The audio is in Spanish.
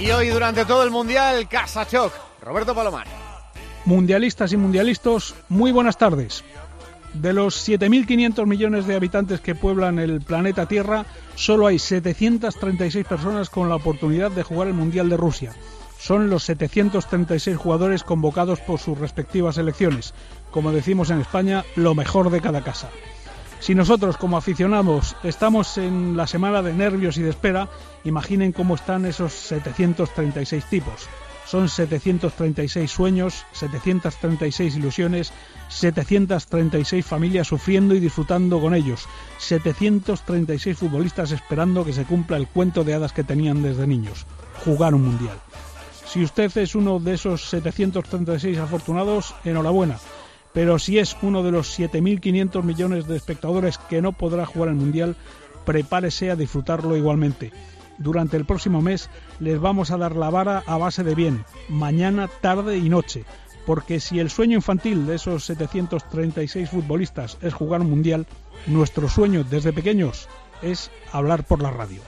Y hoy durante todo el Mundial, Casa Choc. Roberto Palomar. Mundialistas y mundialistas, muy buenas tardes. De los 7.500 millones de habitantes que pueblan el planeta Tierra, solo hay 736 personas con la oportunidad de jugar el Mundial de Rusia. Son los 736 jugadores convocados por sus respectivas selecciones. Como decimos en España, lo mejor de cada casa. Si nosotros como aficionados estamos en la semana de nervios y de espera, imaginen cómo están esos 736 tipos. Son 736 sueños, 736 ilusiones, 736 familias sufriendo y disfrutando con ellos, 736 futbolistas esperando que se cumpla el cuento de hadas que tenían desde niños, jugar un mundial. Si usted es uno de esos 736 afortunados, enhorabuena pero si es uno de los 7.500 millones de espectadores que no podrá jugar el Mundial, prepárese a disfrutarlo igualmente. Durante el próximo mes les vamos a dar la vara a base de bien, mañana, tarde y noche, porque si el sueño infantil de esos 736 futbolistas es jugar un Mundial, nuestro sueño desde pequeños es hablar por la radio.